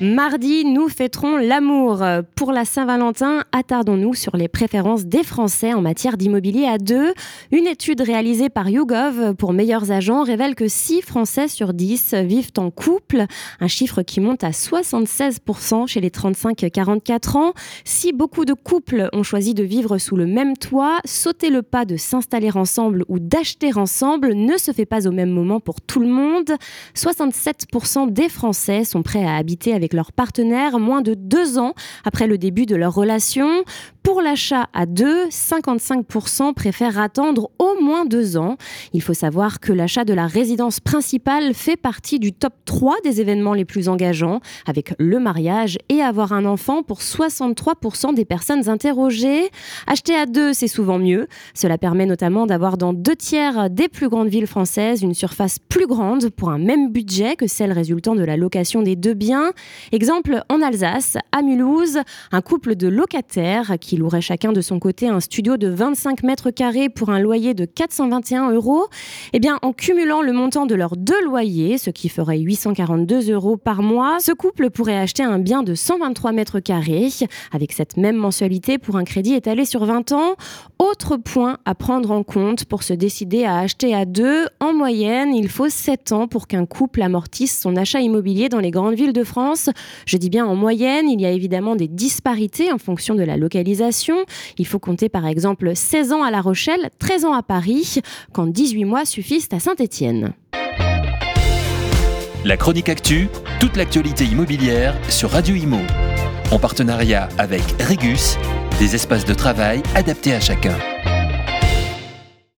Mardi, nous fêterons l'amour. Pour la Saint-Valentin, attardons-nous sur les préférences des Français en matière d'immobilier à deux. Une étude réalisée par YouGov pour meilleurs agents révèle que 6 Français sur 10 vivent en couple, un chiffre qui monte à 76% chez les 35-44 ans. Si beaucoup de couples ont choisi de vivre sous le même toit, sauter le pas de s'installer ensemble ou d'acheter ensemble ne se fait pas au même moment pour tout le monde. 67% des Français sont prêts à habiter avec avec leur partenaire moins de deux ans après le début de leur relation. Pour l'achat à deux, 55% préfèrent attendre au moins deux ans. Il faut savoir que l'achat de la résidence principale fait partie du top 3 des événements les plus engageants, avec le mariage et avoir un enfant pour 63% des personnes interrogées. Acheter à deux, c'est souvent mieux. Cela permet notamment d'avoir dans deux tiers des plus grandes villes françaises une surface plus grande pour un même budget que celle résultant de la location des deux biens. Exemple en Alsace, à Mulhouse, un couple de locataires qui louerait chacun de son côté un studio de 25 mètres carrés pour un loyer de 421 euros, eh bien, en cumulant le montant de leurs deux loyers, ce qui ferait 842 euros par mois, ce couple pourrait acheter un bien de 123 mètres carrés avec cette même mensualité pour un crédit étalé sur 20 ans. Autre point à prendre en compte pour se décider à acheter à deux, en moyenne, il faut 7 ans pour qu'un couple amortisse son achat immobilier dans les grandes villes de France. Je dis bien en moyenne, il y a évidemment des disparités en fonction de la localisation il faut compter par exemple 16 ans à La Rochelle, 13 ans à Paris, quand 18 mois suffisent à Saint-Étienne. La chronique actu, toute l'actualité immobilière sur Radio Imo. En partenariat avec Regus, des espaces de travail adaptés à chacun.